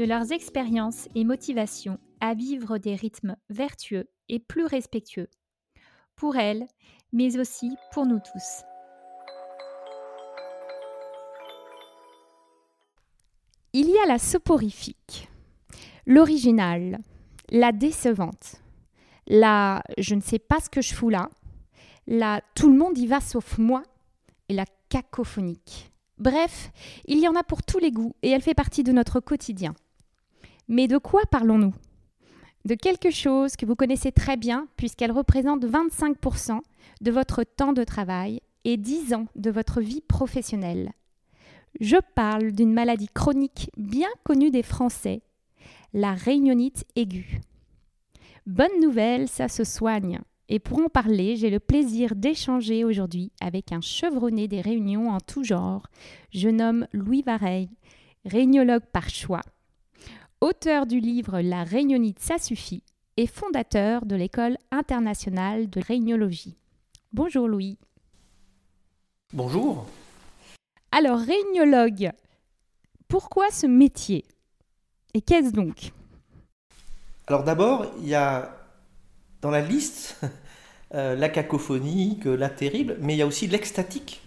de leurs expériences et motivations à vivre des rythmes vertueux et plus respectueux, pour elles, mais aussi pour nous tous. Il y a la soporifique, l'originale, la décevante, la je ne sais pas ce que je fous là, la tout le monde y va sauf moi et la cacophonique. Bref, il y en a pour tous les goûts et elle fait partie de notre quotidien. Mais de quoi parlons-nous? De quelque chose que vous connaissez très bien puisqu'elle représente 25% de votre temps de travail et 10 ans de votre vie professionnelle. Je parle d'une maladie chronique bien connue des Français, la réunionite aiguë. Bonne nouvelle, ça se soigne. Et pour en parler, j'ai le plaisir d'échanger aujourd'hui avec un chevronné des réunions en tout genre. Je nomme Louis Vareille, réuniologue par choix, auteur du livre La réunionite, ça suffit et fondateur de l'école internationale de réuniologie. Bonjour Louis. Bonjour. Alors, réuniologue, pourquoi ce métier Et qu'est-ce donc? Alors d'abord, il y a dans la liste euh, la cacophonique, la terrible, mais il y a aussi l'extatique.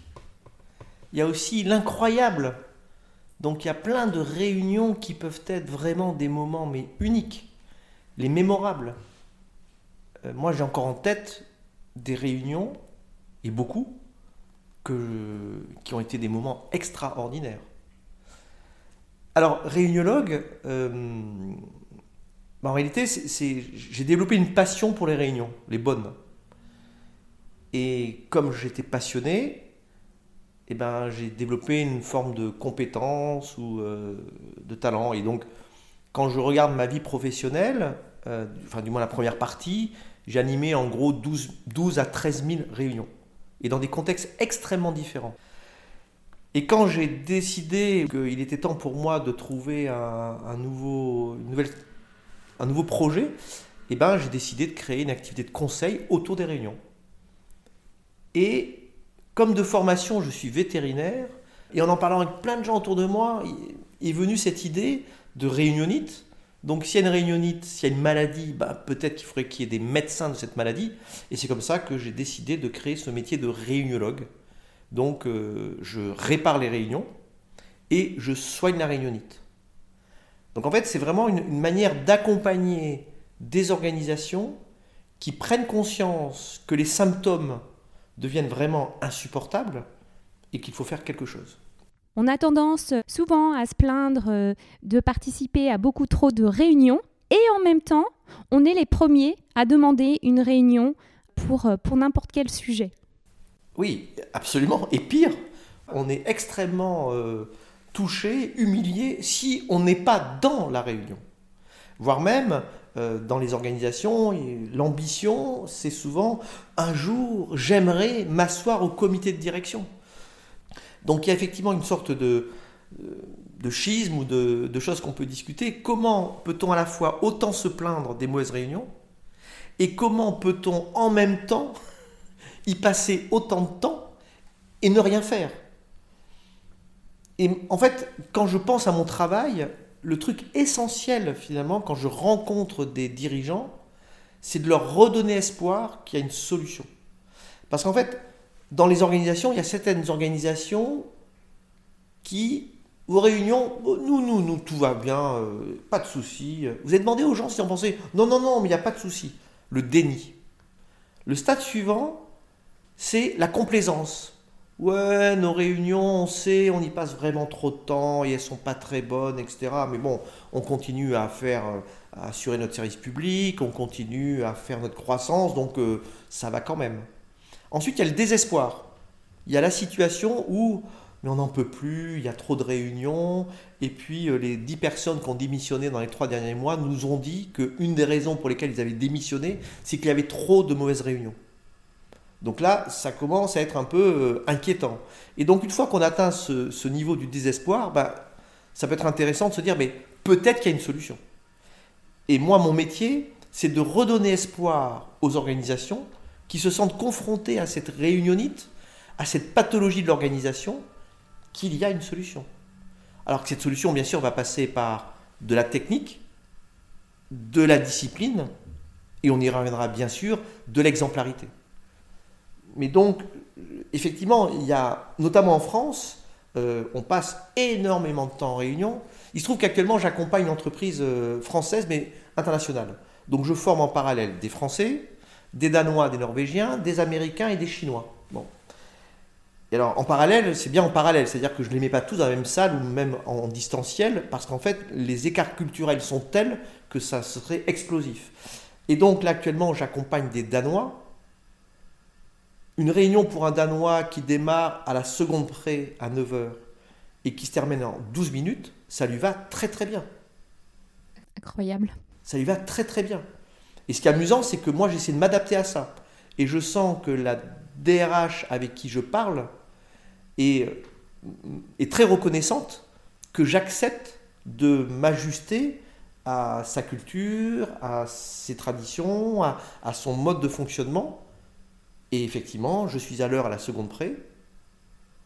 Il y a aussi l'incroyable. Donc il y a plein de réunions qui peuvent être vraiment des moments mais uniques, les mémorables. Euh, moi j'ai encore en tête des réunions, et beaucoup, qui ont été des moments extraordinaires. Alors, réuniologue, euh, bah, en réalité, j'ai développé une passion pour les réunions, les bonnes. Et comme j'étais passionné, eh ben, j'ai développé une forme de compétence ou euh, de talent. Et donc, quand je regarde ma vie professionnelle, euh, enfin du moins la première partie, j'ai animé en gros 12, 12 à 13 000 réunions et dans des contextes extrêmement différents. Et quand j'ai décidé qu'il était temps pour moi de trouver un, nouveau, une nouvelle, un nouveau projet, eh ben, j'ai décidé de créer une activité de conseil autour des réunions. Et comme de formation, je suis vétérinaire, et en en parlant avec plein de gens autour de moi, est venue cette idée de réunionite, donc s'il y a une réunionite, s'il y a une maladie, bah, peut-être qu'il faudrait qu'il y ait des médecins de cette maladie. Et c'est comme ça que j'ai décidé de créer ce métier de réuniologue. Donc euh, je répare les réunions et je soigne la réunionite. Donc en fait, c'est vraiment une, une manière d'accompagner des organisations qui prennent conscience que les symptômes deviennent vraiment insupportables et qu'il faut faire quelque chose. On a tendance souvent à se plaindre euh, de participer à beaucoup trop de réunions et en même temps, on est les premiers à demander une réunion pour, euh, pour n'importe quel sujet. Oui, absolument. Et pire, on est extrêmement euh, touché, humilié si on n'est pas dans la réunion. Voire même, dans les organisations, l'ambition, c'est souvent un jour, j'aimerais m'asseoir au comité de direction. Donc il y a effectivement une sorte de, de schisme ou de, choses qu'on peut discuter. Comment peut-on à la fois autant se plaindre des mauvaises réunions et comment peut-on en même temps y passer autant de temps et ne rien faire? Et en fait, quand je pense à mon travail, le truc essentiel finalement, quand je rencontre des dirigeants, c'est de leur redonner espoir qu'il y a une solution. Parce qu'en fait, dans les organisations, il y a certaines organisations qui, aux réunions, oh, nous, nous, nous, tout va bien, euh, pas de souci. Vous avez demandé aux gens si on pensait, non, non, non, mais il n'y a pas de souci. Le déni. Le stade suivant, c'est la complaisance. Ouais, nos réunions, on sait, on y passe vraiment trop de temps et elles sont pas très bonnes, etc. Mais bon, on continue à faire, à assurer notre service public, on continue à faire notre croissance, donc euh, ça va quand même. Ensuite, il y a le désespoir. Il y a la situation où mais on n'en peut plus, il y a trop de réunions. Et puis euh, les dix personnes qui ont démissionné dans les trois derniers mois nous ont dit qu'une des raisons pour lesquelles ils avaient démissionné, c'est qu'il y avait trop de mauvaises réunions. Donc là, ça commence à être un peu euh, inquiétant. Et donc une fois qu'on atteint ce, niveau du désespoir, bah, ça peut être intéressant de se dire, mais peut-être qu'il y a une solution. Et moi, mon métier, c'est de redonner espoir aux organisations qui se sentent confrontées à cette réunionite, à cette pathologie de l'organisation, qu'il y a une solution. Alors que cette solution, bien sûr, va passer par de la technique, de la discipline, et on y reviendra bien sûr, de l'exemplarité. Mais donc, effectivement, il y a, notamment en France, euh, on passe énormément de temps en réunion. Il se trouve qu'actuellement, j'accompagne une entreprise euh, française, mais internationale. Donc, je forme en parallèle des Français, des Danois, des Norvégiens, des Américains et des Chinois. Bon. Et alors, en parallèle, c'est bien en parallèle, c'est-à-dire que je ne les mets pas tous dans la même salle ou même en distanciel, parce qu'en fait, les écarts culturels sont tels que ça serait explosif. Et donc, là, actuellement, j'accompagne des Danois. Une réunion pour un Danois qui démarre à la seconde près à 9h et qui se termine en 12 minutes, ça lui va très très bien. Incroyable. Ça lui va très très bien. Et ce qui est amusant, c'est que moi, j'essaie de m'adapter à ça. Et je sens que la DRH avec qui je parle est, est très reconnaissante que j'accepte de m'ajuster à sa culture, à ses traditions, à, à, son mode de fonctionnement. Et effectivement, je suis à l'heure à la seconde près.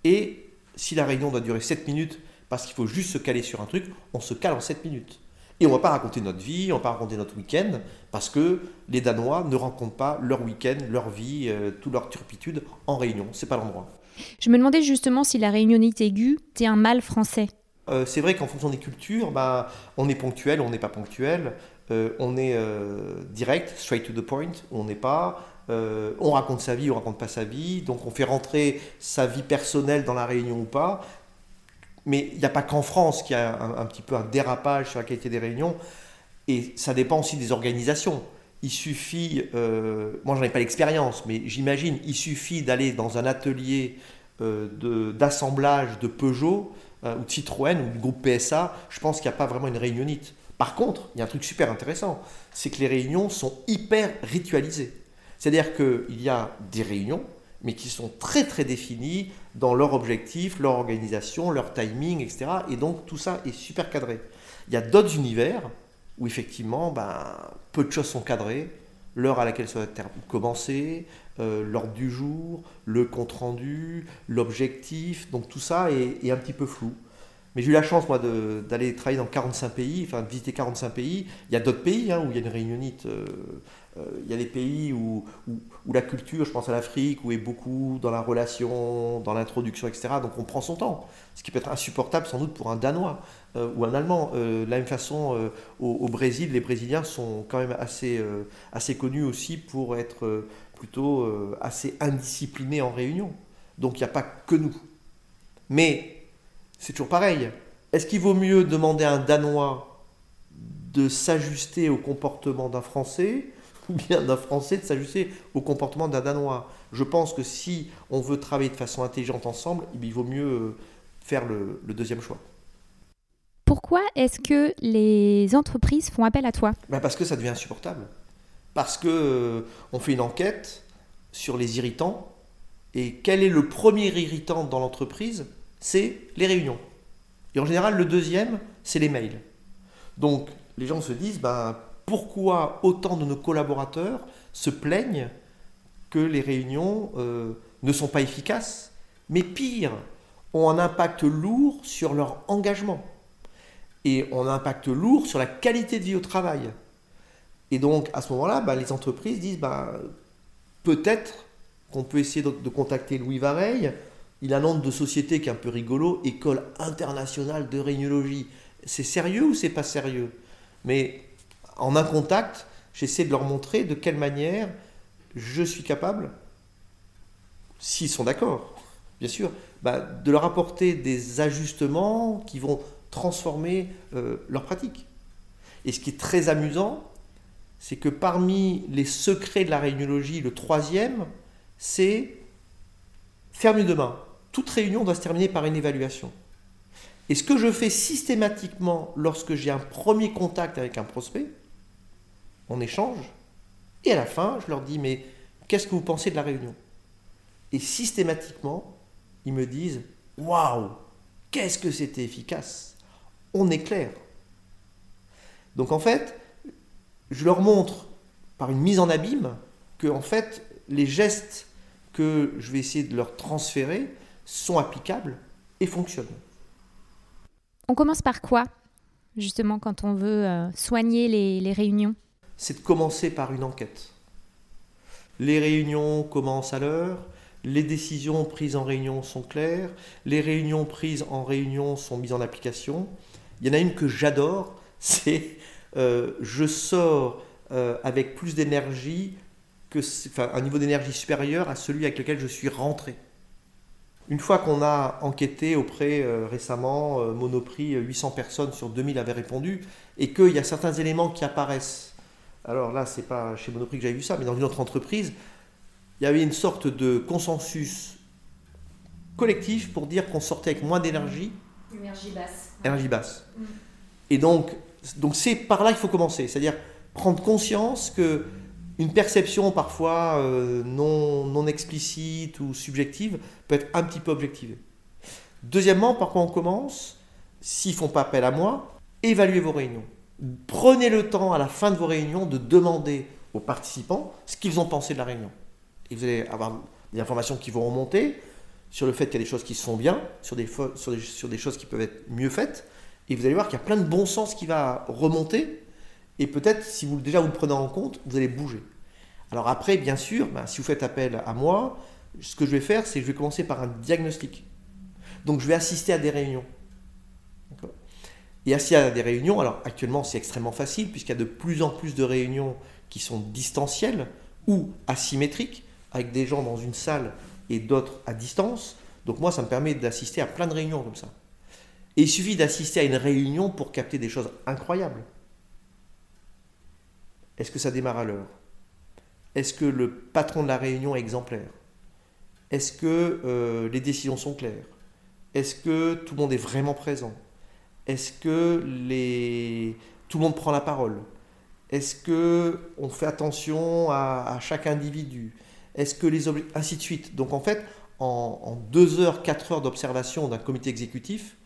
Et si la réunion doit durer 7 minutes parce qu'il faut juste se caler sur un truc, on se cale en 7 minutes. Et on ne va pas raconter notre vie, on ne va pas raconter notre week-end, parce que les Danois ne rencontrent pas leur week-end, leur vie, euh, toute leur turpitude en réunion. C'est pas l'endroit. Je me demandais justement si la réunionnite aiguë était un mal français. Euh, c'est vrai qu'en fonction des cultures, bah, on est ponctuel, on n'est pas ponctuel, euh, on est direct, straight to the point, on n'est pas. On raconte sa vie, on raconte pas sa vie, donc on fait rentrer sa vie personnelle dans la réunion ou pas. Mais il n'y a pas qu'en France qu'il y a un, petit peu un dérapage sur la qualité des réunions. Et ça dépend aussi des organisations. Il suffit, euh, moi j'en ai pas l'expérience, mais j'imagine, il suffit d'aller dans un atelier euh, d'assemblage de, Peugeot euh, ou de Citroën ou du groupe PSA, je pense qu'il n'y a pas vraiment une réunionite. Par contre, il y a un truc super intéressant, c'est que les réunions sont hyper ritualisées. C'est-à-dire qu'il y a des réunions, mais qui sont très très définis dans leur objectif, leur organisation, leur timing, etc. Et donc tout ça est super cadré. Il y a d'autres univers où effectivement ben, peu de choses sont cadrées, l'heure à laquelle ça va commencer, euh, l'ordre du jour, le compte-rendu, l'objectif, donc tout ça est, un petit peu flou. Mais j'ai eu la chance, moi, d'aller travailler dans 45 pays, enfin de visiter 45 pays. Il y a d'autres pays hein, où il y a une réunionite euh, il y a des pays où, où, la culture, je pense à l'Afrique, où est beaucoup dans la relation, dans l'introduction, etc. Donc on prend son temps, ce qui peut être insupportable sans doute pour un Danois euh, ou un Allemand. Euh, de la même façon, au, Brésil, les Brésiliens sont quand même assez, assez connus aussi pour être plutôt assez indisciplinés en réunion. Donc il n'y a pas que nous. Mais c'est toujours pareil. Est-ce qu'il vaut mieux demander à un Danois de s'ajuster au comportement d'un Français ou bien d'un Français de s'ajuster au comportement d'un Danois. Je pense que si on veut travailler de façon intelligente ensemble, il vaut mieux euh, faire le, deuxième choix. Pourquoi est-ce que les entreprises font appel à toi? Ben Parce que ça devient insupportable. Parce que euh, on fait une enquête sur les irritants. Et quel est le premier irritant dans l'entreprise? C'est les réunions. Et en général, le deuxième, c'est les mails. Donc, les gens se disent, ben, pourquoi autant de nos collaborateurs se plaignent que les réunions euh, ne sont pas efficaces, mais pire, ont un impact lourd sur leur engagement et ont un impact lourd sur la qualité de vie au travail. Et donc à ce moment-là, bah, les entreprises disent bah, peut-être qu'on peut essayer de, contacter Louis Vareille. Il a un nom de société qui est un peu rigolo, École internationale de réuniologie. C'est sérieux ou c'est pas sérieux? En un contact, j'essaie de leur montrer de quelle manière je suis capable, s'ils sont d'accord, bien sûr, bah, de leur apporter des ajustements qui vont transformer euh, leur pratique. Et ce qui est très amusant, c'est que parmi les secrets de la réuniologie, le troisième, c'est faire mieux demain. toute réunion doit se terminer par une évaluation. Et ce que je fais systématiquement lorsque j'ai un premier contact avec un prospect, on échange, et à la fin, je leur dis, mais qu'est-ce que vous pensez de la réunion? Et systématiquement, ils me disent, waouh, qu'est-ce que c'était efficace On est clair. Donc en fait, je leur montre par une mise en abîme que en fait, les gestes que je vais essayer de leur transférer sont applicables et fonctionnent. On commence par quoi, justement, quand on veut euh, soigner les, réunions? C'est de commencer par une enquête. Les réunions commencent à l'heure, les décisions prises en réunion sont claires, les réunions prises en réunion sont mises en application. Il y en a une que j'adore, c'est euh, je sors euh, avec plus d'énergie, enfin, un niveau d'énergie supérieur à celui avec lequel je suis rentré. Une fois qu'on a enquêté auprès euh, récemment, Monoprix, 800 personnes sur 2000 avaient répondu, et qu'il y a certains éléments qui apparaissent. Alors là, c'est pas chez Monoprix que j'avais vu ça, mais dans une autre entreprise, il y avait une sorte de consensus collectif pour dire qu'on sortait avec moins d'énergie. Énergie basse. Énergie basse. Mm. Et donc, donc c'est par là qu'il faut commencer, c'est-à-dire prendre conscience que une perception parfois euh, non, non explicite ou subjective peut être un petit peu objectivée. Deuxièmement, par quoi on commence? S'ils font pas appel à moi, évaluez vos réunions. Prenez le temps à la fin de vos réunions de demander aux participants ce qu'ils ont pensé de la réunion. Et vous allez avoir des informations qui vont remonter sur le fait qu'il y a des choses qui se font bien, sur des, choses qui peuvent être mieux faites, et vous allez voir qu'il y a plein de bon sens qui va remonter. Et peut-être, si vous déjà vous le prenez en compte, vous allez bouger. Alors après, bien sûr, ben, si vous faites appel à moi, ce que je vais faire, c'est que je vais commencer par un diagnostic. Donc je vais assister à des réunions. Et assister à des réunions, alors actuellement c'est extrêmement facile puisqu'il y a de plus en plus de réunions qui sont distancielles ou asymétriques, avec des gens dans une salle et d'autres à distance. Donc moi, ça me permet d'assister à plein de réunions comme ça. Et il suffit d'assister à une réunion pour capter des choses incroyables. Est-ce que ça démarre à l'heure? Est-ce que le patron de la réunion est exemplaire? Est-ce que euh, les décisions sont claires? Est-ce que tout le monde est vraiment présent? Est-ce que tout le monde prend la parole? Est-ce que on fait attention à, chaque individu? Est-ce que les ainsi de suite. Donc en fait, en, en deux heures, quatre heures d'observation d'un comité exécutif,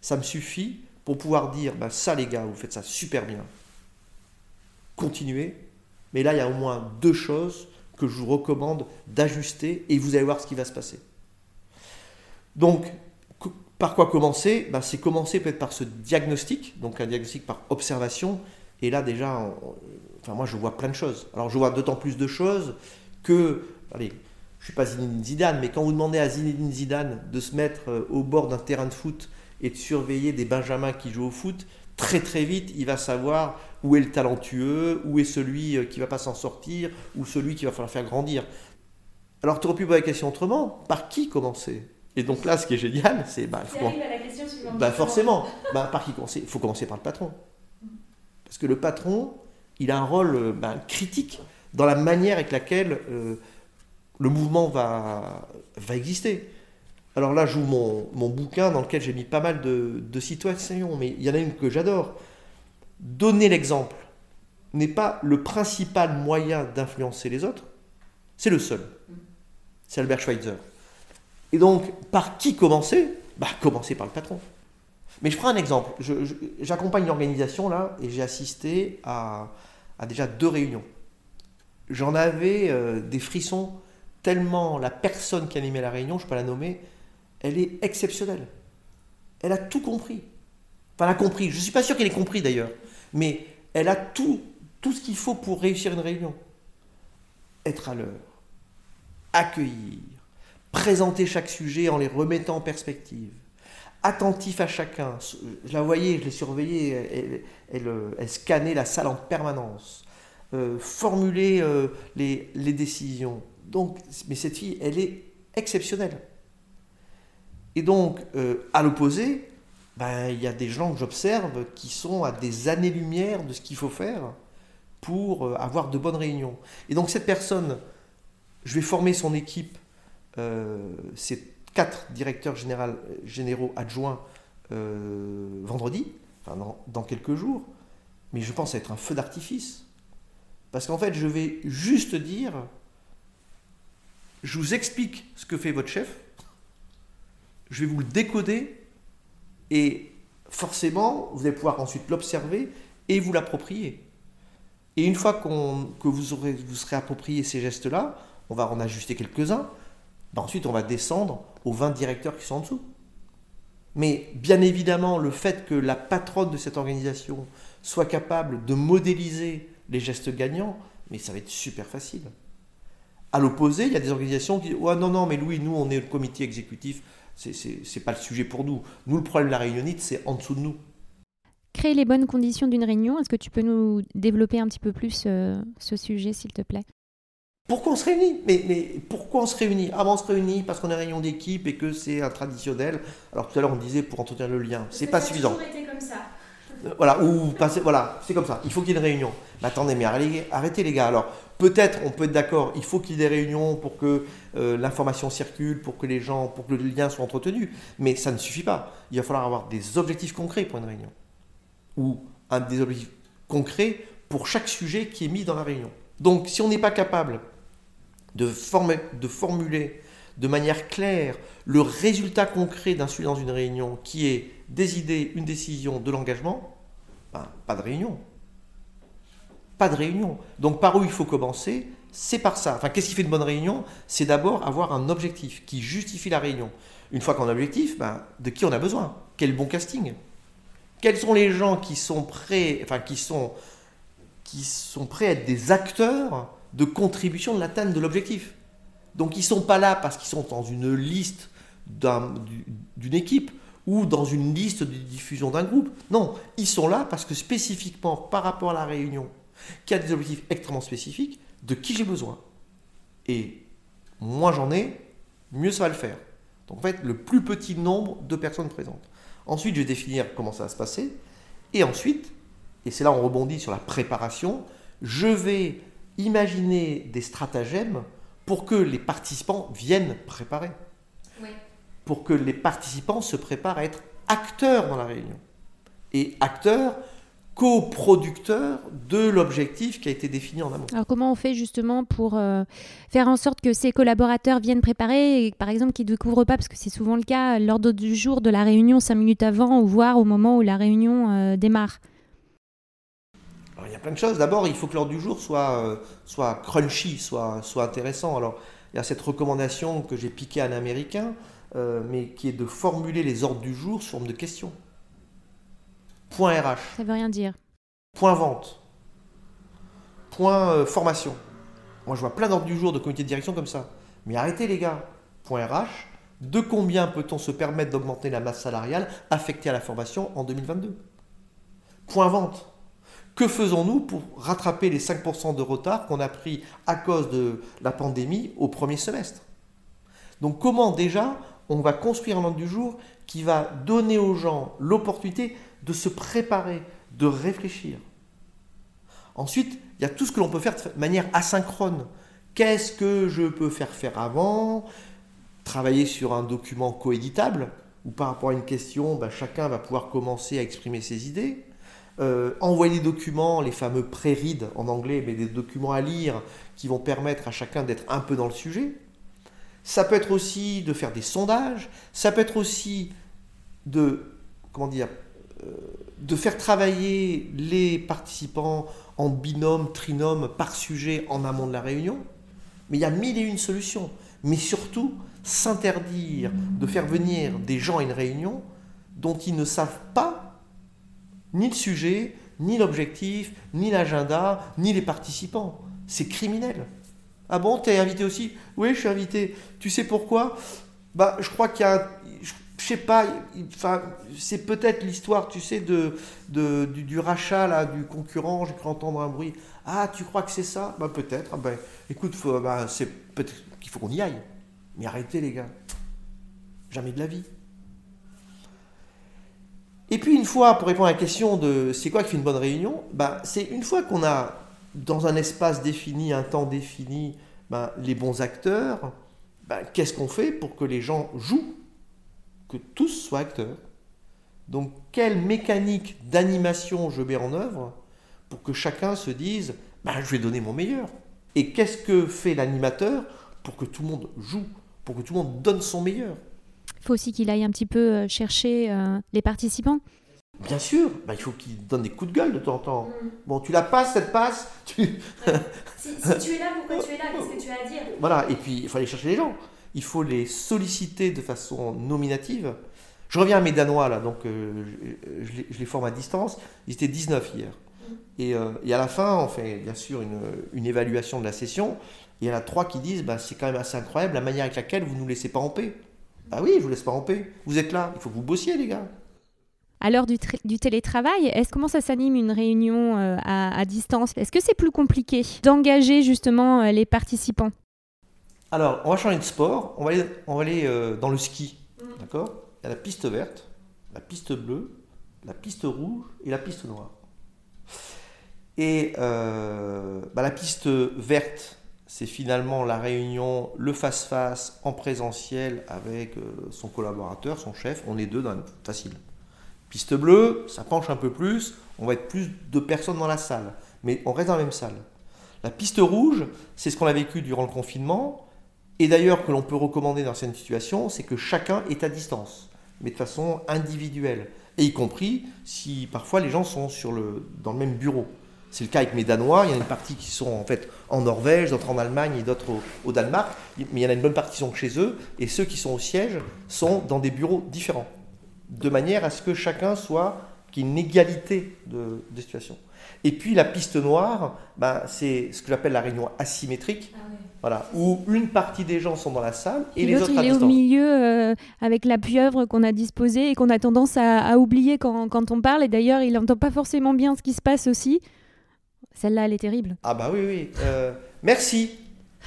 ça me suffit pour pouvoir dire, ben ça les gars, vous faites ça super bien. Continuez. Mais là, il y a au moins deux choses que je vous recommande d'ajuster et vous allez voir ce qui va se passer. Donc, par quoi commencer? Ben, C'est commencer peut-être par ce diagnostic, donc un diagnostic par observation. Et là, déjà, moi, je vois plein de choses. Alors, je vois d'autant plus de choses que, allez, je ne suis pas Zinedine Zidane, mais quand vous demandez à Zinedine Zidane de se mettre euh, au bord d'un terrain de foot et de surveiller des benjamins qui jouent au foot, très très vite, il va savoir où est le talentueux, où est celui euh, qui va pas s'en sortir, ou celui qui va falloir faire grandir. Alors tu aurais pu poser la question autrement, par qui commencer? Et donc là, ce qui est génial, c'est... Bah, bah, forcément, bah, par qui commencer? Il faut commencer par le patron. Parce que le patron, il a un rôle euh, bah, critique dans la manière avec laquelle euh, le mouvement va, va exister. Alors là, je mon, mon bouquin dans lequel j'ai mis pas mal de, de situations, mais il y en a une que j'adore. Donner l'exemple n'est pas le principal moyen d'influencer les autres, c'est le seul. C'est Albert Schweitzer. Et donc, par qui commencer? Bah, commencer par le patron. Mais je prends un exemple. J'accompagne une organisation là et j'ai assisté à, déjà deux réunions. J'en avais euh, des frissons tellement la personne qui animait la réunion, je ne peux pas la nommer, elle est exceptionnelle. Elle a tout compris. Enfin, elle a compris. Je ne suis pas sûr qu'elle ait compris d'ailleurs. Mais elle a tout, tout ce qu'il faut pour réussir une réunion. Être à l'heure, accueillir, présenter chaque sujet en les remettant en perspective, attentif à chacun. Je la voyais, je l'ai surveillée, elle, scannait la salle en permanence, euh, formuler euh, les, décisions. Donc, mais cette fille, elle est exceptionnelle. Et donc, euh, à l'opposé, ben, il y a des gens que j'observe qui sont à des années-lumière de ce qu'il faut faire pour euh, avoir de bonnes réunions. Et donc, cette personne, je vais former son équipe, euh, c'est quatre directeurs généraux adjoints vendredi, enfin dans, quelques jours, mais je pense être un feu d'artifice. Parce qu'en fait, je vais juste dire, je vous explique ce que fait votre chef, je vais vous le décoder, et forcément, vous allez pouvoir ensuite l'observer et vous l'approprier. Et une fois que vous, aurez, vous serez approprié ces gestes-là, on va en ajuster quelques-uns, ben ensuite on va descendre aux 20 directeurs qui sont en dessous. Mais bien évidemment, le fait que la patronne de cette organisation soit capable de modéliser les gestes gagnants, mais ça va être super facile. À l'opposé, il y a des organisations qui disent oh, non, non, mais Louis, nous, on est le comité exécutif, c'est pas le sujet pour nous. Nous, le problème de la réunionite, c'est en dessous de nous. Créer les bonnes conditions d'une réunion, est-ce que tu peux nous développer un petit peu plus euh, ce sujet, s'il te plaît? Pourquoi on se réunit mais, mais, pourquoi on se réunit Avant, ah on se réunit parce qu'on est réunion d'équipe et que c'est un traditionnel. Alors tout à l'heure, on disait pour entretenir le lien. C'est pas suffisant. Été comme ça. Euh, voilà, ou passer, voilà, c'est comme ça. Il faut qu'il y ait une réunion. Mais attendez, mais arrêtez, les gars. Alors peut-être, on peut être d'accord. Il faut qu'il y ait des réunions pour que euh, l'information circule, pour que les gens, pour que le lien soit entretenu. Mais ça ne suffit pas. Il va falloir avoir des objectifs concrets pour une réunion, ou un des objectifs concrets pour chaque sujet qui est mis dans la réunion. Donc, si on n'est pas capable de, de formuler de manière claire le résultat concret d'un sujet dans une réunion qui est des idées, une décision, de l'engagement, ben, pas de réunion. Pas de réunion. Donc par où il faut commencer C'est par ça. Enfin, qu'est-ce qui fait une bonne réunion? C'est d'abord avoir un objectif qui justifie la réunion. Une fois qu'on a l'objectif, ben, de qui on a besoin? Quel bon casting? Quels sont les gens qui sont prêts, enfin qui sont, qui sont prêts à être des acteurs de contribution de l'atteinte de l'objectif. Donc ils ne sont pas là parce qu'ils sont dans une liste d'une équipe ou dans une liste de diffusion d'un groupe. Non, ils sont là parce que spécifiquement par rapport à la réunion, qui a des objectifs extrêmement spécifiques, de qui j'ai besoin. Et moins j'en ai, mieux ça va le faire. Donc en fait, le plus petit nombre de personnes présentes. Ensuite, je vais définir comment ça va se passer. Et ensuite, et c'est là on rebondit sur la préparation, je vais imaginer des stratagèmes pour que les participants viennent préparer. Pour que les participants se préparent à être acteurs dans la réunion. Et acteurs coproducteurs de l'objectif qui a été défini en amont. Alors comment on fait justement pour euh, faire en sorte que ces collaborateurs viennent préparer, et, par exemple qu'ils ne découvrent pas, parce que c'est souvent le cas, l'ordre du jour de la réunion cinq minutes avant ou voire au moment où la réunion euh, démarre? Il y a plein de choses. D'abord, il faut que l'ordre du jour soit, euh, soit crunchy, soit, soit intéressant. Alors, il y a cette recommandation que j'ai piquée à un Américain, euh, mais qui est de formuler les ordres du jour sous forme de questions. Point RH. Ça veut rien dire. Point vente. Point euh, formation. Moi, je vois plein d'ordres du jour de comité de direction comme ça. Mais arrêtez, les gars. Point RH. De combien peut-on se permettre d'augmenter la masse salariale affectée à la formation en 2022 Point vente. Que faisons-nous pour rattraper les 5% de retard qu'on a pris à cause de la pandémie au premier semestre? Donc comment déjà on va construire un ordre du jour qui va donner aux gens l'opportunité de se préparer, de réfléchir? Ensuite, il y a tout ce que l'on peut faire de manière asynchrone. Qu'est-ce que je peux faire faire avant? Travailler sur un document coéditable, où par rapport à une question, ben, chacun va pouvoir commencer à exprimer ses idées. Euh, envoyer des documents, les fameux pré-read en anglais, mais des documents à lire qui vont permettre à chacun d'être un peu dans le sujet. Ça peut être aussi de faire des sondages, ça peut être aussi de, comment dire, euh, de faire travailler les participants en binôme, trinôme, par sujet en amont de la réunion. Mais il y a mille et une solutions. Mais surtout, s'interdire de faire venir des gens à une réunion dont ils ne savent pas ni le sujet, ni l'objectif, ni l'agenda, ni les participants. C'est criminel. Ah bon, t'es invité aussi? Oui, je suis invité. Tu sais pourquoi? Bah, je crois qu'il y a je sais pas, c'est peut-être l'histoire, tu sais, du, rachat là, du concurrent. J'ai cru entendre un bruit. Ah, tu crois que c'est ça? Bah peut-être. Ah, ben, écoute, bah, c'est peut-être faut qu'on y aille. Mais arrêtez les gars. Jamais de la vie. Et puis une fois, pour répondre à la question de c'est quoi qui fait une bonne réunion, bah, c'est une fois qu'on a dans un espace défini, un temps défini, bah, les bons acteurs, ben, qu'est-ce qu'on fait pour que les gens jouent Que tous soient acteurs? Donc, quelle mécanique d'animation je mets en œuvre pour que chacun se dise ben, je vais donner mon meilleur? Et qu'est-ce que fait l'animateur pour que tout le monde joue, pour que tout le monde donne son meilleur? Il faut aussi qu'il aille un petit peu euh, chercher euh, les participants. Bien sûr, ben, il faut qu'il donne des coups de gueule de temps en temps. Mm. Bon, tu la passes, cette passe tu... si, tu es là, pourquoi tu es là? Qu'est-ce que tu as à dire? Voilà, et puis il faut aller chercher les gens. Il faut les solliciter de façon nominative. Je reviens à mes Danois, là, donc euh, je, les, forme à distance. Ils étaient 19 hier. Mm. Euh, et, à la fin, on fait bien sûr une, une, évaluation de la session. Et il y en a trois qui disent bah, c'est quand même assez incroyable la manière avec laquelle vous ne nous laissez pas en paix. Bah oui, je vous laisse pas en paix. Vous êtes là, il faut que vous bossiez, les gars à l'heure du, télétravail, est-ce comment ça s'anime une réunion euh, à, distance? Est-ce que c'est plus compliqué d'engager justement euh, les participants? Alors, on va changer de sport. On va aller, on va aller euh, dans le ski. D'accord? Il y a la piste verte, la piste bleue, la piste rouge et la piste noire. Et bah, la piste verte, c'est finalement la réunion, le face-face en présentiel avec son collaborateur, son chef. On est deux, dans, facile. Piste bleue, ça penche un peu plus, on va être plus de personnes dans la salle, mais on reste dans la même salle. La piste rouge, c'est ce qu'on a vécu durant le confinement, et d'ailleurs que l'on peut recommander dans certaines situations, c'est que chacun est à distance, mais de façon individuelle, et y compris si parfois les gens sont dans le même bureau. C'est le cas avec mes Danois, il y en a une partie qui sont en fait en Norvège, d'autres en Allemagne et d'autres au, au Danemark, mais il y en a une bonne partie qui sont chez eux, et ceux qui sont au siège sont dans des bureaux différents de manière à ce que chacun soit, qu'il y ait une égalité de, situation. Et puis la piste noire, ben, c'est ce que j'appelle la réunion asymétrique. Ah voilà, où une partie des gens sont dans la salle et, les autres il est au milieu euh, avec la pieuvre qu'on a disposée et qu'on a tendance à, oublier quand, quand, on parle. Et d'ailleurs, il n'entend pas forcément bien ce qui se passe aussi. Celle-là, elle est terrible. Ah bah oui, oui. Euh, merci.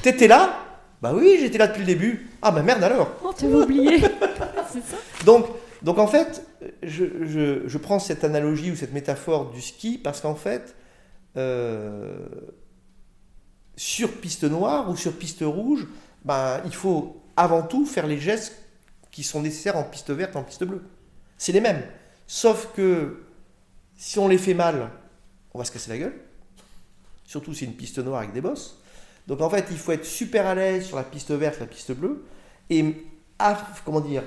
T'étais là? Bah oui, j'étais là depuis le début. Ah bah merde alors. Oh, tu oublié. c'est ça. Donc, donc en fait, je, prends cette analogie ou cette métaphore du ski parce qu'en fait, euh, sur piste noire ou sur piste rouge, ben, il faut avant tout faire les gestes qui sont nécessaires en piste verte, en piste bleue. C'est les mêmes. Sauf que si on les fait mal, on va se casser la gueule. Surtout si c'est une piste noire avec des bosses. Donc en fait, il faut être super à l'aise sur la piste verte, la piste bleue. Et, comment dire,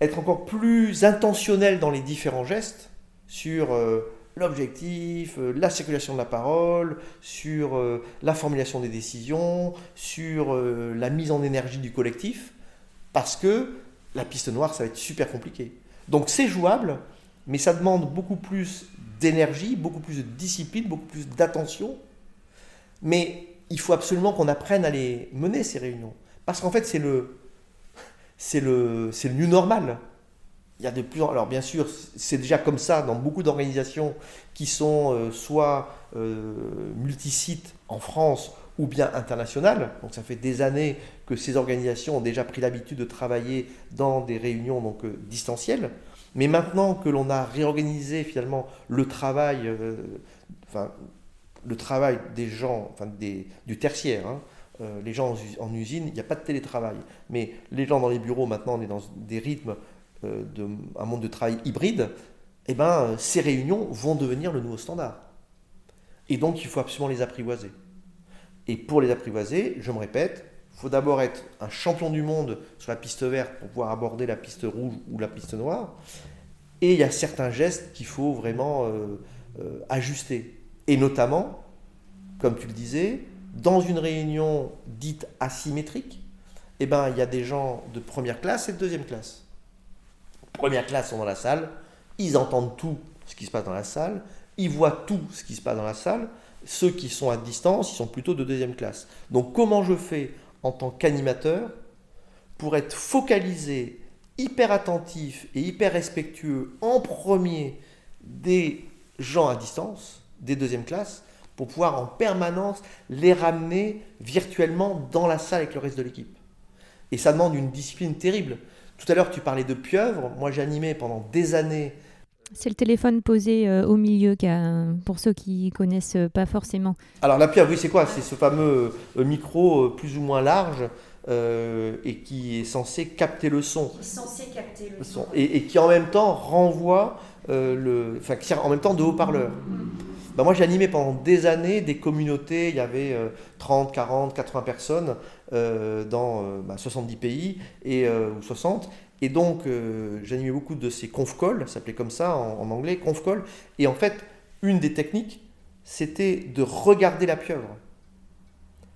être encore plus intentionnel dans les différents gestes sur euh, l'objectif, euh, la circulation de la parole, sur euh, la formulation des décisions, sur la mise en énergie du collectif, parce que la piste noire, ça va être super compliqué. Donc c'est jouable, mais ça demande beaucoup plus d'énergie, beaucoup plus de discipline, beaucoup plus d'attention. Mais il faut absolument qu'on apprenne à les mener, ces réunions. Parce qu'en fait, c'est le, c'est le, c'est le new normal. Il y a de plus. Alors bien sûr, c'est déjà comme ça dans beaucoup d'organisations qui sont euh, soit euh, multisites en France ou bien internationales. Donc ça fait des années que ces organisations ont déjà pris l'habitude de travailler dans des réunions donc euh, distancielles. Mais maintenant que l'on a réorganisé finalement le travail, enfin le travail des gens, enfin des, du tertiaire, hein, euh, les gens en, usine, il n'y a pas de télétravail. Mais les gens dans les bureaux, maintenant, on est dans des rythmes euh, d'un monde de travail hybride. Eh ben, ces réunions vont devenir le nouveau standard. Et donc, il faut absolument les apprivoiser. Et pour les apprivoiser, je me répète, il faut d'abord être un champion du monde sur la piste verte pour pouvoir aborder la piste rouge ou la piste noire. Et il y a certains gestes qu'il faut vraiment euh, ajuster. Et notamment, comme tu le disais, dans une réunion dite asymétrique, eh ben, il y a des gens de première classe et de deuxième classe. Première classe sont dans la salle, ils entendent tout ce qui se passe dans la salle, ils voient tout ce qui se passe dans la salle. Ceux qui sont à distance, ils sont plutôt de deuxième classe. Donc comment je fais en tant qu'animateur pour être focalisé, hyper attentif et hyper respectueux en premier des gens à distance, des deuxième classes, pour pouvoir en permanence les ramener virtuellement dans la salle avec le reste de l'équipe. Et ça demande une discipline terrible. Tout à l'heure, tu parlais de pieuvre. Moi, animé pendant des années. C'est le téléphone posé euh, au milieu, pour ceux qui connaissent pas forcément. Alors, la pieuvre, oui, c'est quoi? C'est ce fameux euh, micro euh, plus ou moins large et qui est censé capter le son. Qui est censé capter le son. Et, qui en même temps renvoie, le, enfin qui sert en même temps de haut-parleur. Ben moi j'ai animé pendant des années des communautés, il y avait 30, 40, 80 personnes dans 70 bah, pays et, ou 60. Et donc j'animais beaucoup de ces conf calls, ça s'appelait comme ça en, anglais, conf calls. Et en fait, une des techniques, c'était de regarder la pieuvre.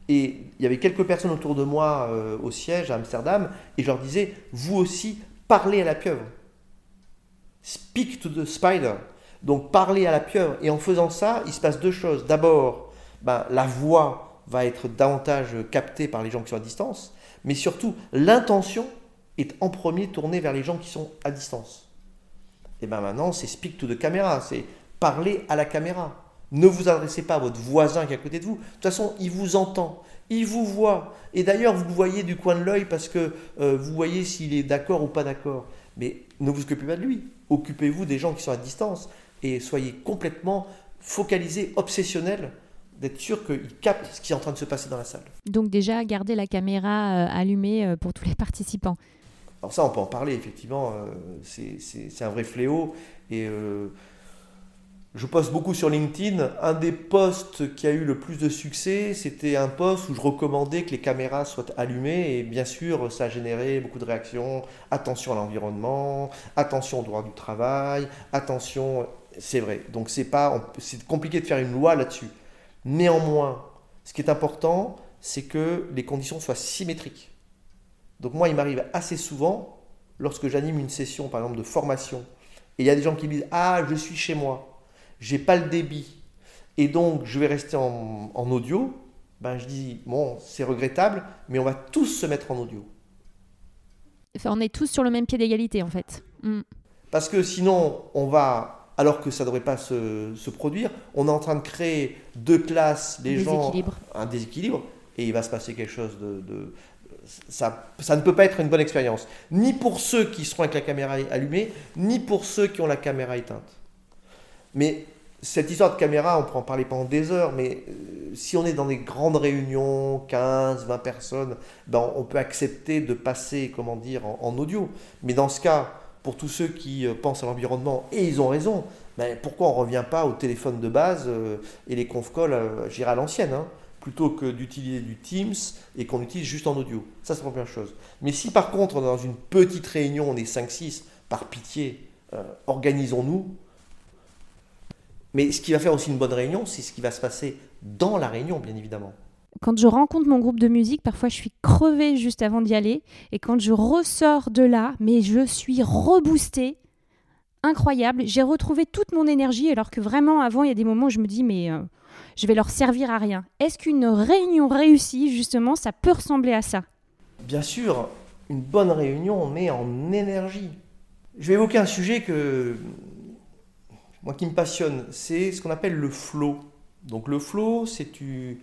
Et il y avait quelques personnes autour de moi euh, au siège à Amsterdam, et je leur disais, vous aussi, parlez à la pieuvre. Speak to the spider. Donc parlez à la pieuvre. Et en faisant ça, il se passe deux choses. D'abord, ben, la voix va être davantage captée par les gens qui sont à distance, mais surtout, l'intention est en premier tournée vers les gens qui sont à distance. Et bien maintenant, c'est speak to the camera, c'est parler à la caméra. Ne vous adressez pas à votre voisin qui est à côté de vous. De toute façon, il vous entend, il vous voit. Et d'ailleurs, vous le voyez du coin de l'œil parce que euh, vous voyez s'il est d'accord ou pas d'accord. Mais ne vous occupez pas de lui. Occupez-vous des gens qui sont à distance et soyez complètement focalisé, obsessionnel d'être sûr qu'il capte ce qui est en train de se passer dans la salle. Donc déjà, garder la caméra euh, allumée euh, pour tous les participants. Alors ça, on peut en parler, effectivement. c'est un vrai fléau. Et je poste beaucoup sur LinkedIn. Un des posts qui a eu le plus de succès, c'était un post où je recommandais que les caméras soient allumées. Et bien sûr, ça a généré beaucoup de réactions. Attention à l'environnement, attention au droit du travail, attention. C'est vrai. Donc c'est pas, c'est compliqué de faire une loi là-dessus. Néanmoins, ce qui est important, c'est que les conditions soient symétriques. Donc moi, il m'arrive assez souvent, lorsque j'anime une session, par exemple, de formation, et il y a des gens qui me disent Ah, je suis chez moi j'ai pas le débit, et donc je vais rester en, audio, ben je dis, bon, c'est regrettable, mais on va tous se mettre en audio. Enfin, on est tous sur le même pied d'égalité, en fait. Mm. Parce que sinon, on va, alors que ça ne devrait pas se, se, produire, on est en train de créer deux classes, les gens, un déséquilibre, et il va se passer quelque chose de, de ça, ça, ne peut pas être une bonne expérience, ni pour ceux qui seront avec la caméra allumée, ni pour ceux qui ont la caméra éteinte. Mais cette histoire de caméra, on pourrait en parler pendant des heures, mais euh, si on est dans des grandes réunions, 15, 20 personnes, ben on peut accepter de passer, comment dire, en, audio. Mais dans ce cas, pour tous ceux qui euh, pensent à l'environnement, et ils ont raison, pourquoi on ne revient pas au téléphone de base euh, et les conf calls, j'irai à l'ancienne, hein, plutôt que d'utiliser du Teams et qu'on utilise juste en audio. Ça, c'est la première chose. Mais si par contre, dans une petite réunion, on est 5-6, par pitié, organisons-nous mais ce qui va faire aussi une bonne réunion, c'est ce qui va se passer dans la réunion, bien évidemment. Quand je rencontre mon groupe de musique, parfois je suis crevée juste avant d'y aller. Et quand je ressors de là, mais je suis reboostée. Incroyable. J'ai retrouvé toute mon énergie alors que vraiment avant, il y a des moments où je me dis, mais euh, je vais leur servir à rien. Est-ce qu'une réunion réussie, justement, ça peut ressembler à ça? Bien sûr, une bonne réunion, on met en énergie. Je vais évoquer un sujet que moi qui me passionne, c'est ce qu'on appelle le flow. Donc le flow, c'est une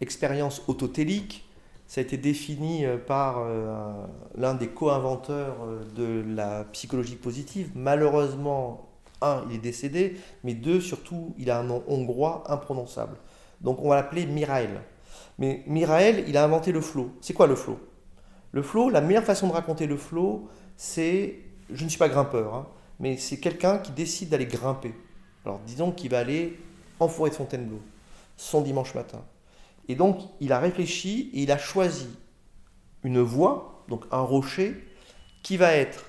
expérience autotélique. Ça a été défini euh, par euh, l'un des co-inventeurs euh, de la psychologie positive. Malheureusement, un, il est décédé, mais deux, surtout, il a un nom hongrois imprononçable. Donc on va l'appeler Mirael. Mais Mirael, il a inventé le flow. C'est quoi le flow? Le flow, la meilleure façon de raconter le flow, c'est, je ne suis pas grimpeur, hein, mais c'est quelqu'un qui décide d'aller grimper. Alors disons qu'il va aller en forêt de Fontainebleau, son dimanche matin. Et donc il a réfléchi et il a choisi une voie, donc un rocher, qui va être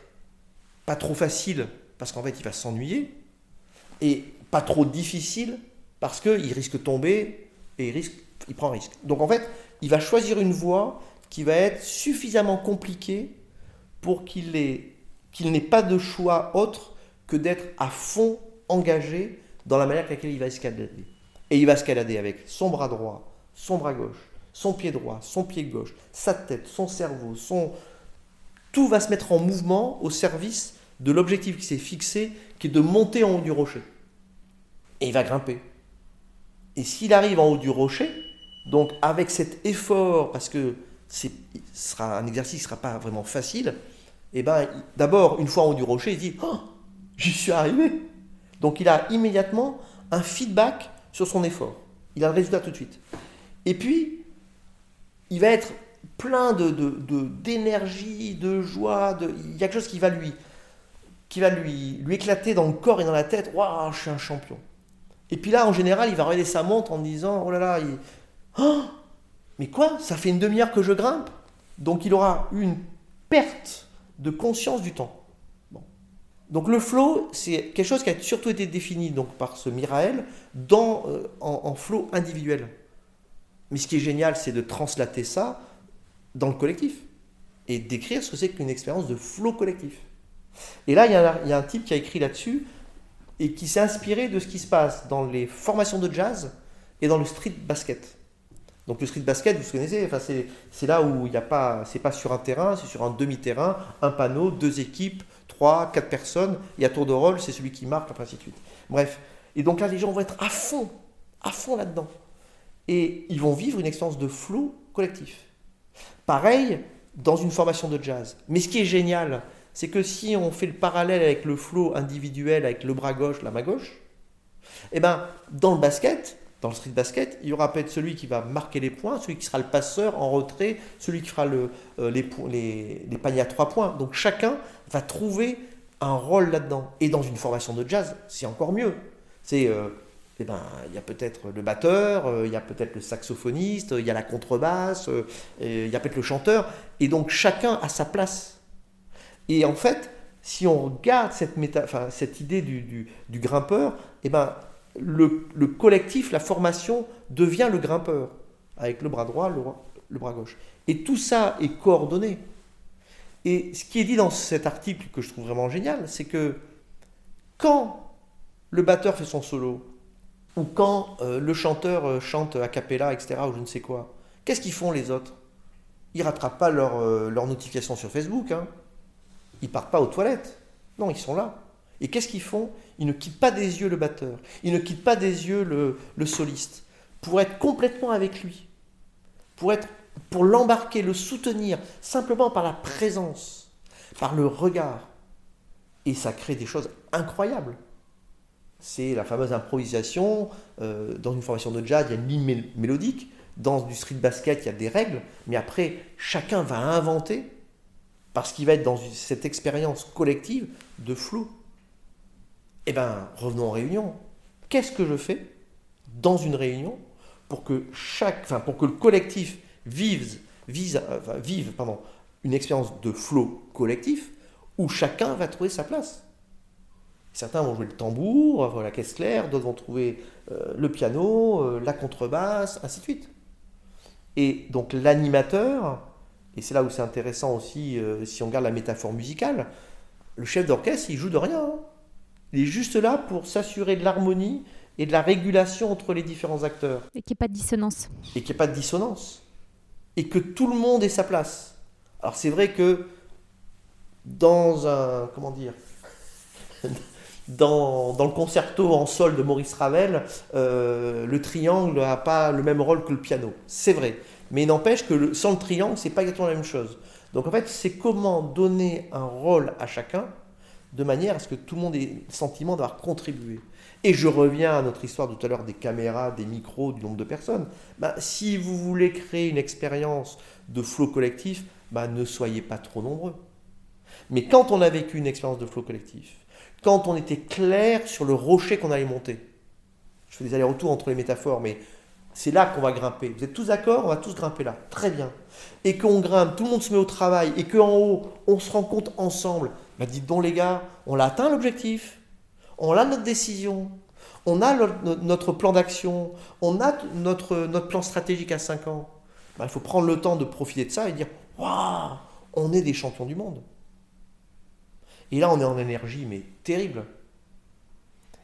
pas trop facile parce qu'en fait il va s'ennuyer, et pas trop difficile parce qu'il risque de tomber et il, risque, il prend un risque. Donc en fait, il va choisir une voie qui va être suffisamment compliquée pour qu'il n'ait pas de choix autre que d'être à fond engagé dans la manière avec laquelle il va escalader. Et il va escalader avec son bras droit, son bras gauche, son pied droit, son pied gauche, sa tête, son cerveau, son... Tout va se mettre en mouvement au service de l'objectif qui s'est fixé, qui est de monter en haut du rocher. Et il va grimper. Et s'il arrive en haut du rocher, donc avec cet effort, parce que ce sera un exercice qui ne sera pas vraiment facile, et eh ben d'abord, une fois en haut du rocher, il dit oh, J'y suis arrivé donc il a immédiatement un feedback sur son effort. Il a le résultat tout de suite. Et puis, il va être plein de, d'énergie, de, joie. De, il y a quelque chose qui va lui, qui va lui, lui éclater dans le corps et dans la tête. Waouh, je suis un champion. Et puis là, en général, il va regarder sa montre en disant Oh là là, il... oh mais quoi? Ça fait une demi-heure que je grimpe Donc il aura une perte de conscience du temps. Donc le flow, c'est quelque chose qui a surtout été défini donc, par ce Mirael dans, euh, en, en flow individuel. Mais ce qui est génial, c'est de translater ça dans le collectif et d'écrire ce que c'est qu'une expérience de flow collectif. Et là, il y, a, il y a un type qui a écrit là-dessus et qui s'est inspiré de ce qui se passe dans les formations de jazz et dans le street basket. Donc le street basket, vous connaissez, enfin, c'est là où il n'y a pas, c'est pas sur un terrain, c'est sur un demi-terrain, un panneau, deux équipes, trois, quatre personnes, et à tour de rôle, c'est celui qui marque, enfin, ainsi de suite. Bref. Et donc là, les gens vont être à fond, à fond là-dedans. Et ils vont vivre une expérience de flow collectif. Pareil dans une formation de jazz. Mais ce qui est génial, c'est que si on fait le parallèle avec le flow individuel, avec le bras gauche, la main gauche, eh ben, dans le basket, dans le street basket, il y aura peut-être celui qui va marquer les points, celui qui sera le passeur en retrait, celui qui fera euh, les, paniers à trois points. Donc chacun va trouver un rôle là-dedans. Et dans une formation de jazz, c'est encore mieux. C'est, euh, eh ben, il y a peut-être le batteur, euh, il y a peut-être le saxophoniste, il y a la contrebasse, il y a peut-être le chanteur. Et donc chacun a sa place. Et en fait, si on regarde cette, idée du grimpeur, eh ben, le, collectif, la formation devient le grimpeur, avec le bras droit, le, bras gauche. Et tout ça est coordonné. Et ce qui est dit dans cet article que je trouve vraiment génial, c'est que quand le batteur fait son solo, ou quand euh, le chanteur euh, chante a cappella, etc., ou je ne sais quoi, qu'est-ce qu'ils font les autres? Ils rattrapent pas leur, euh, leur notification sur Facebook, hein. ils partent pas aux toilettes. Non, ils sont là. Et qu'est-ce qu'ils font? Ils ne quittent pas des yeux le batteur, ils ne quittent pas des yeux le, soliste, pour être complètement avec lui, pour, être, pour l'embarquer, le soutenir, simplement par la présence, par le regard. Et ça crée des choses incroyables. C'est la fameuse improvisation. Euh, dans une formation de jazz, il y a une ligne mélodique. Dans du street basket, il y a des règles. Mais après, chacun va inventer parce qu'il va être dans cette expérience collective de flou. Eh bien, revenons en réunion. Qu'est-ce que je fais dans une réunion pour que chaque, pour que le collectif vive, vise, vive pardon, une expérience de flow collectif où chacun va trouver sa place? Certains vont jouer le tambour, la caisse claire, d'autres vont trouver euh, le piano, euh, la contrebasse, ainsi de suite. Et donc l'animateur, et c'est là où c'est intéressant aussi euh, si on regarde la métaphore musicale, le chef d'orchestre, il joue de rien. Hein. Il est juste là pour s'assurer de l'harmonie et de la régulation entre les différents acteurs. Et qu'il n'y ait pas de dissonance. Et qu'il n'y ait pas de dissonance. Et que tout le monde ait sa place. Alors c'est vrai que dans un... comment dire dans, le concerto en sol de Maurice Ravel, euh, le triangle n'a pas le même rôle que le piano. C'est vrai. Mais n'empêche que sans le triangle, c'est pas exactement la même chose. Donc en fait, c'est comment donner un rôle à chacun de manière à ce que tout le monde ait le sentiment d'avoir contribué. Et je reviens à notre histoire tout à l'heure des caméras, des micros, du nombre de personnes. Bah, si vous voulez créer une expérience de flow collectif, bah, ne soyez pas trop nombreux. Mais quand on a vécu une expérience de flow collectif, quand on était clair sur le rocher qu'on allait monter, je fais des allers-retours entre les métaphores, mais c'est là qu'on va grimper. Vous êtes tous d'accord? On va tous grimper là. Très bien. Et qu'on grimpe, tout le monde se met au travail, et qu'en haut, on se rend compte ensemble bah dites donc les gars, on a atteint l'objectif, on a notre décision, on a notre plan d'action, on a notre, plan stratégique à 5 ans. Bah, il faut prendre le temps de profiter de ça et dire Waouh, on est des champions du monde. Et là, on est en énergie, mais terrible.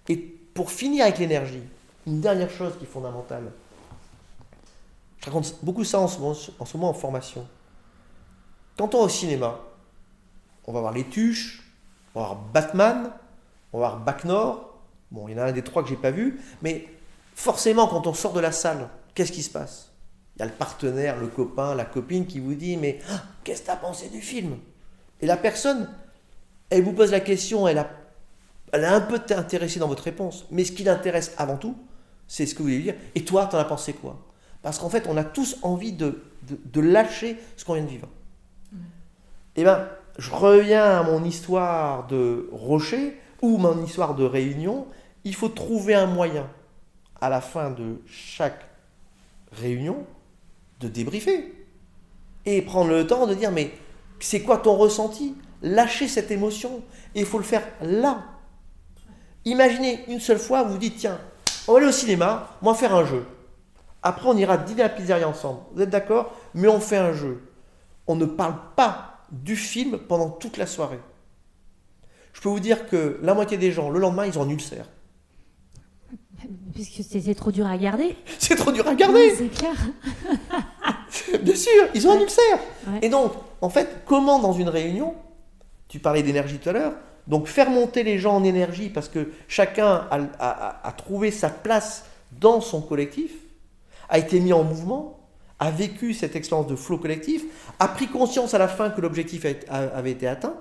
Et pour finir avec l'énergie, une dernière chose qui est fondamentale. Je raconte beaucoup ça en ce moment en, formation. Quand on va au cinéma, on va voir Les Tuches, on va voir Batman, on va voir Bac. Bon, il y en a un des trois que j'ai pas vu, mais forcément, quand on sort de la salle, qu'est-ce qui se passe? Il y a le partenaire, le copain, la copine qui vous dit Mais ah, qu'est-ce que tu as pensé du film? Et la personne, elle vous pose la question, elle a, elle a un peu intéressé dans votre réponse, mais ce qui l'intéresse avant tout, c'est ce que vous voulez dire. Et toi, tu en as pensé quoi? Parce qu'en fait, on a tous envie de, de, lâcher ce qu'on vient de vivre. Eh bien, je reviens à mon histoire de rocher ou mon histoire de réunion. Il faut trouver un moyen, à la fin de chaque réunion, de débriefer. Et prendre le temps de dire, mais c'est quoi ton ressenti? Lâcher cette émotion. Et il faut le faire là. Imaginez une seule fois, vous dites, tiens, on va aller au cinéma, on va faire un jeu. Après, on ira dîner à la pizzeria ensemble. Vous êtes d'accord? Mais on fait un jeu. On ne parle pas du film pendant toute la soirée. Je peux vous dire que la moitié des gens, le lendemain, ils ont un ulcère. Puisque c'est trop dur à regarder. C'est trop dur à regarder. c'est clair. Bien sûr, ils ont un ulcère. Et donc, en fait, comment dans une réunion, tu parlais d'énergie tout à l'heure, donc faire monter les gens en énergie parce que chacun a, trouvé sa place dans son collectif, a été mis en mouvement, a vécu cette expérience de flow collectif, a pris conscience à la fin que l'objectif avait été atteint,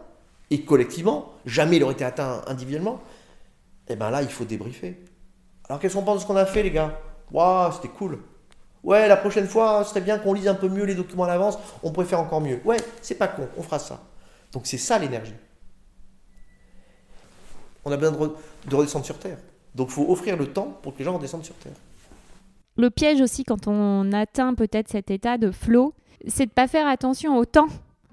et collectivement, jamais il aurait été atteint individuellement, et eh bien là, il faut débriefer. Alors qu'est-ce qu'on pense de ce qu'on a fait, les gars? Waouh, c'était cool. Ouais, la prochaine fois, ce serait bien qu'on lise un peu mieux les documents à l'avance, on pourrait faire encore mieux. Ouais, c'est pas con, on fera ça. Donc c'est ça l'énergie. On a besoin de, redescendre sur Terre. Donc il faut offrir le temps pour que les gens redescendent sur Terre. Le piège aussi quand on atteint peut-être cet état de flow, c'est de ne pas faire attention au temps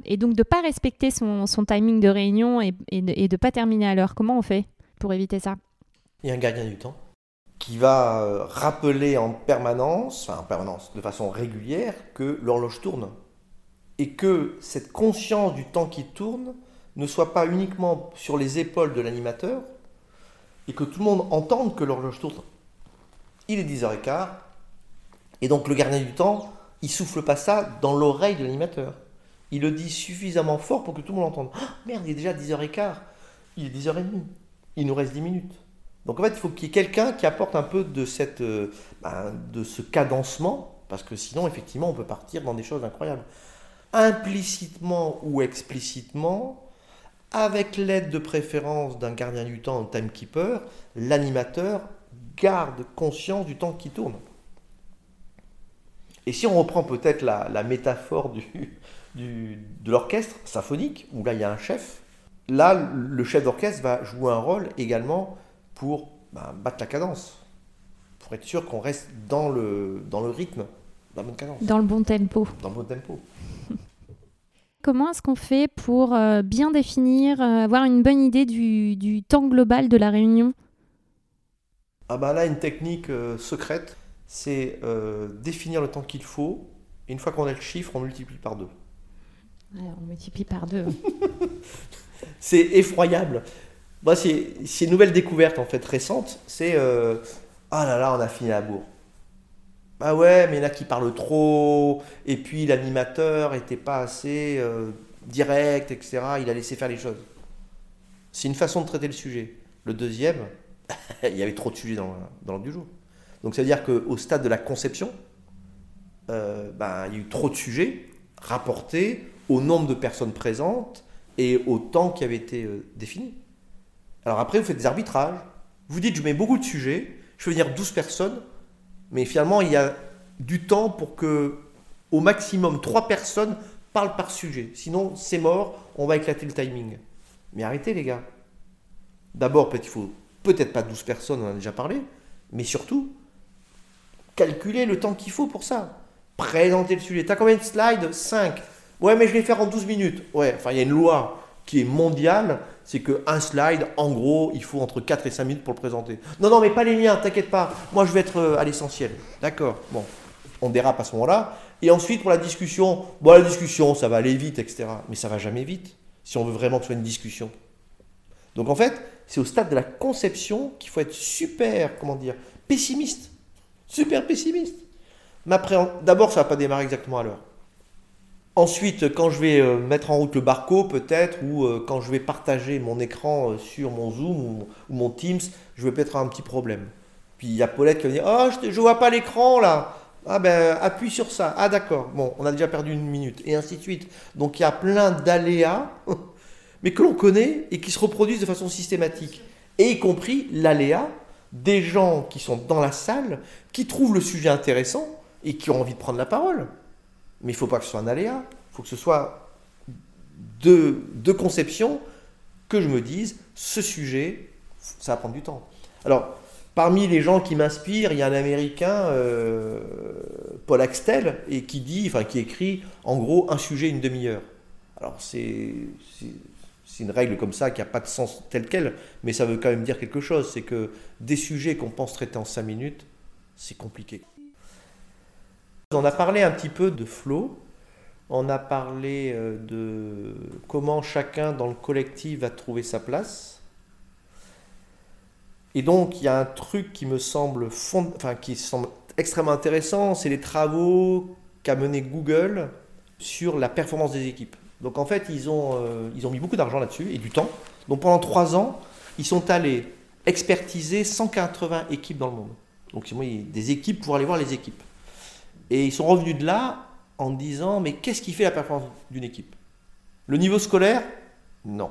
et donc de ne pas respecter son, timing de réunion et, de ne pas terminer à l'heure. Comment on fait pour éviter ça? Il y a un gardien du temps qui va euh, rappeler en permanence, enfin en permanence, de façon régulière, que l'horloge tourne. Et que cette conscience du temps qui tourne ne soit pas uniquement sur les épaules de l'animateur, et que tout le monde entende que l'horloge tourne. Il est 10h15, et donc le gardien du temps, il souffle pas ça dans l'oreille de l'animateur. Il le dit suffisamment fort pour que tout le monde entende. Oh, merde, il est déjà 10h15, il est 10h30, il nous reste 10 minutes. Donc en fait, il faut qu'il y ait quelqu'un qui apporte un peu de, cette, euh, ben, de ce cadencement, parce que sinon, effectivement, on peut partir dans des choses incroyables. Implicitement ou explicitement, avec l'aide de préférence d'un gardien du temps, un timekeeper, l'animateur garde conscience du temps qui tourne. Et si on reprend peut-être la, métaphore de l'orchestre symphonique, où là il y a un chef, là le chef d'orchestre va jouer un rôle également pour bah, battre la cadence, pour être sûr qu'on reste dans le rythme, dans la bonne cadence. Dans le bon tempo. Dans le bon tempo. Comment est-ce qu'on fait pour euh, bien définir, euh, avoir une bonne idée du, du, temps global de la réunion? Ah bah là, une technique euh, secrète, c'est définir le temps qu'il faut. Et une fois qu'on a le chiffre, on multiplie par deux. on multiplie par deux. c'est effroyable. Bah, c'est une nouvelle découverte en fait récente. C'est euh, ah là là, on a fini à bourre. Bah ouais, mais il y en a qui parlent trop, et puis l'animateur était pas assez euh, direct, etc. Il a laissé faire les choses. C'est une façon de traiter le sujet. Le deuxième, il y avait trop de sujets dans, dans l'ordre du jour. Donc ça veut dire qu'au stade de la conception, euh, bah, il y a eu trop de sujets rapportés au nombre de personnes présentes et au temps qui avait été défini. Alors après, vous faites des arbitrages. Vous dites, je mets beaucoup de sujets, je fais venir 12 personnes, mais finalement, il y a du temps pour que, au maximum, 3 personnes parlent par sujet. Sinon, c'est mort, on va éclater le timing. Mais arrêtez, les gars. D'abord, peut-être il faut peut-être pas 12 personnes, on en a déjà parlé, mais surtout, calculer le temps qu'il faut pour ça. Présenter le sujet. T'as combien de slides? 5. Ouais, mais je vais faire en 12 minutes. Ouais, enfin, il y a une loi qui est mondiale c'est qu'un slide, en gros, il faut entre 4 et 5 minutes pour le présenter. Non, non, mais pas les miens, t'inquiète pas. Moi, je vais être euh, à l'essentiel. D'accord. Bon, on dérape à ce moment-là. Et ensuite, pour la discussion, bon, la discussion, ça va aller vite, etc. Mais ça va jamais vite, si on veut vraiment que ce soit une discussion. Donc, en fait, c'est au stade de la conception qu'il faut être super, comment dire, pessimiste. Super pessimiste. D'abord, ça va pas démarrer exactement à l'heure. Ensuite, quand je vais euh, mettre en route le barco, peut-être, ou euh, quand je vais partager mon écran euh, sur mon Zoom ou, mon Teams, je vais peut-être avoir un petit problème. Puis il y a Paulette qui va dire Oh, je ne vois pas l'écran là Ah ben, appuie sur ça. Ah d'accord, bon, on a déjà perdu une minute, et ainsi de suite. Donc il y a plein d'aléas, mais que l'on connaît et qui se reproduisent de façon systématique. Et y compris l'aléa des gens qui sont dans la salle, qui trouvent le sujet intéressant, et qui ont envie de prendre la parole. Mais il ne faut pas que ce soit un aléa. Il faut que ce soit deux, deux conceptions que je me dise, ce sujet, ça va prendre du temps. Alors, parmi les gens qui m'inspirent, il y a un Américain, euh, Paul Axtel, et qui dit, enfin qui écrit, en gros, un sujet une demi-heure. Alors c'est une règle comme ça qui n'a pas de sens tel quel, mais ça veut quand même dire quelque chose. C'est que des sujets qu'on pense traiter en 5 minutes, c'est compliqué. On a parlé un petit peu de flow, on a parlé euh, de comment chacun dans le collectif va trouver sa place. Et donc il y a un truc qui me semble, extrêmement intéressant, c'est les travaux qu'a mené Google sur la performance des équipes. Donc en fait, ils ont, euh, ils ont mis beaucoup d'argent là-dessus et du temps. Donc pendant trois ans, ils sont allés expertiser 180 équipes dans le monde. Donc des équipes pour aller voir les équipes. Et ils sont revenus de là en disant, mais qu'est-ce qui fait la performance d'une équipe? Le niveau scolaire? Non.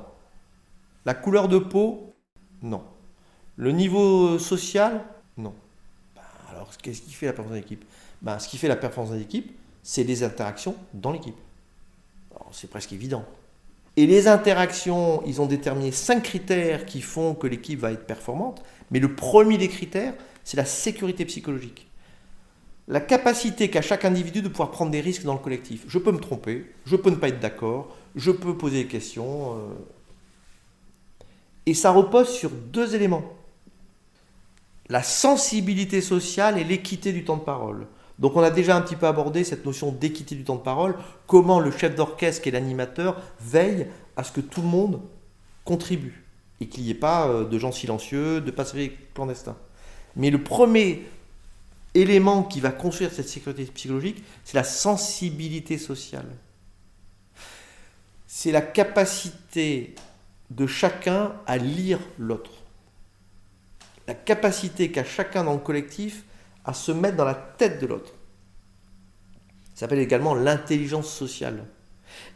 La couleur de peau? Non. Le niveau social? Non. Ben, alors qu'est-ce qui fait la performance d'une équipe? Ben, Ce qui fait la performance d'une équipe, c'est les interactions dans l'équipe c'est presque évident. Et les interactions, ils ont déterminé cinq critères qui font que l'équipe va être performante. Mais le premier des critères, c'est la sécurité psychologique. La capacité qu'a chaque individu de pouvoir prendre des risques dans le collectif. Je peux me tromper, je peux ne pas être d'accord, je peux poser des questions. Euh. Et ça repose sur deux éléments. La sensibilité sociale et l'équité du temps de parole. Donc on a déjà un petit peu abordé cette notion d'équité du temps de parole, comment le chef d'orchestre et l'animateur veillent à ce que tout le monde contribue et qu'il n'y ait pas euh, de gens silencieux, de passagers clandestins. Mais le premier élément qui va construire cette sécurité psychologique, c'est la sensibilité sociale. C'est la capacité de chacun à lire l'autre. La capacité qu'a chacun dans le collectif à se mettre dans la tête de l'autre. Ça s'appelle également l'intelligence sociale.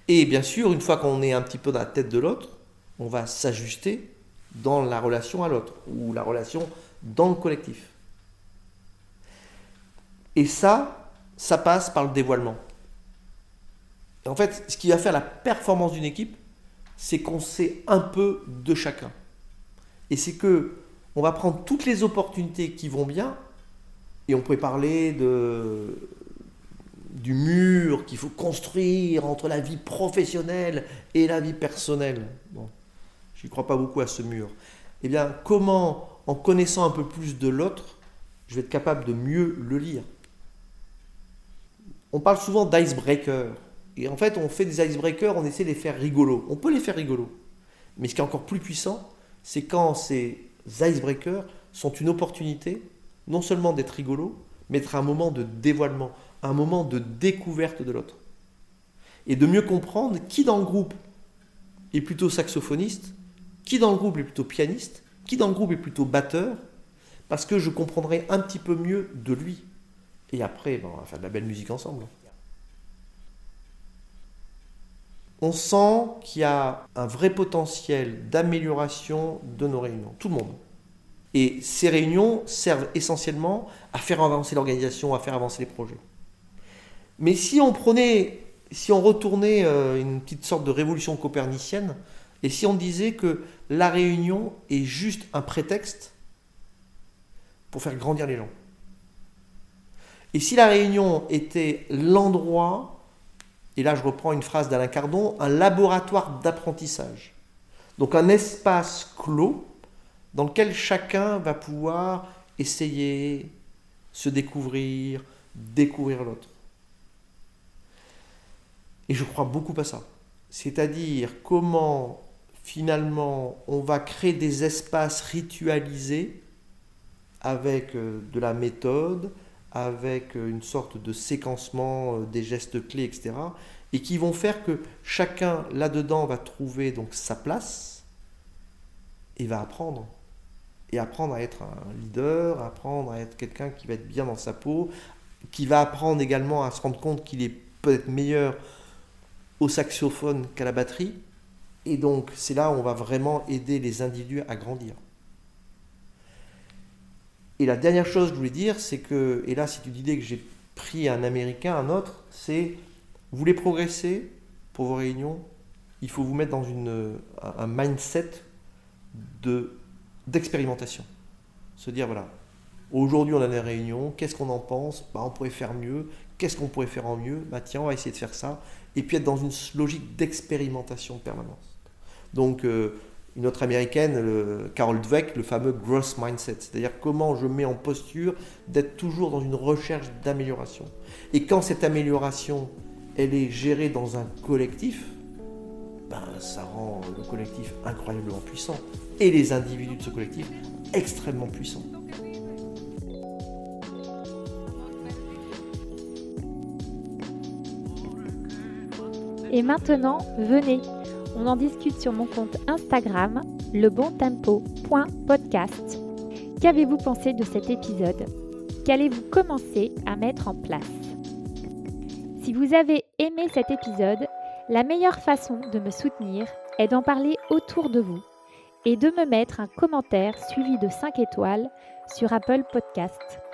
Et bien sûr, une fois qu'on est un petit peu dans la tête de l'autre, on va s'ajuster dans la relation à l'autre ou la relation dans le collectif. Et ça, ça passe par le dévoilement. En fait, ce qui va faire la performance d'une équipe, c'est qu'on sait un peu de chacun. Et c'est que on va prendre toutes les opportunités qui vont bien et on pourrait parler de, du mur qu'il faut construire entre la vie professionnelle et la vie personnelle. Je n'y crois pas beaucoup à ce mur. Eh bien, comment, en connaissant un peu plus de l'autre, je vais être capable de mieux le lire On parle souvent d'icebreaker. Et en fait, on fait des icebreakers, on essaie de les faire rigolos. On peut les faire rigolos. Mais ce qui est encore plus puissant, c'est quand ces icebreakers sont une opportunité non seulement d'être rigolo, mais d'être un moment de dévoilement, un moment de découverte de l'autre. Et de mieux comprendre qui dans le groupe est plutôt saxophoniste, qui dans le groupe est plutôt pianiste, qui dans le groupe est plutôt batteur, parce que je comprendrai un petit peu mieux de lui. Et après, on va faire de la belle musique ensemble. On sent qu'il y a un vrai potentiel d'amélioration de nos réunions, tout le monde. Et ces réunions servent essentiellement à faire avancer l'organisation, à faire avancer les projets. Mais si on prenait, si on retournait euh, une petite sorte de révolution copernicienne, et si on disait que la réunion est juste un prétexte pour faire grandir les gens. Et si la réunion était l'endroit, et là je reprends une phrase d'Alain Cardon, un laboratoire d'apprentissage. Donc un espace clos dans lequel chacun va pouvoir essayer, se découvrir, découvrir l'autre. Et je crois beaucoup à ça. C'est-à-dire comment finalement on va créer des espaces ritualisés avec euh, de la méthode, avec euh, une sorte de séquencement euh, des gestes clés, etc. Et qui vont faire que chacun là-dedans va trouver donc sa place et va apprendre et apprendre à être un leader, apprendre à être quelqu'un qui va être bien dans sa peau, qui va apprendre également à se rendre compte qu'il est peut-être meilleur au saxophone qu'à la batterie. Et donc c'est là où on va vraiment aider les individus à grandir. Et la dernière chose que je voulais dire, c'est que, et là c'est une idée que j'ai pris un Américain, un autre, c'est vous voulez progresser pour vos réunions, il faut vous mettre dans une, un mindset de, d'expérimentation. Se dire, voilà, aujourd'hui on a des réunions, qu'est-ce qu'on en pense? Bah, On pourrait faire mieux, qu'est-ce qu'on pourrait faire en mieux? Bah, Tiens, on va essayer de faire ça. Et puis être dans une logique d'expérimentation permanente. Donc, euh, une autre américaine, Carol Dweck, le fameux growth mindset, c'est-à-dire comment je mets en posture d'être toujours dans une recherche d'amélioration. Et quand cette amélioration, elle est gérée dans un collectif, ben, ça rend le collectif incroyablement puissant et les individus de ce collectif extrêmement puissants. Et maintenant, venez, on en discute sur mon compte Instagram, lebontempo.podcast. Qu'avez-vous pensé de cet épisode? Qu'allez-vous commencer à mettre en place? Si vous avez aimé cet épisode, la meilleure façon de me soutenir est d'en parler autour de vous et de me mettre un commentaire suivi de 5 étoiles sur Apple Podcast.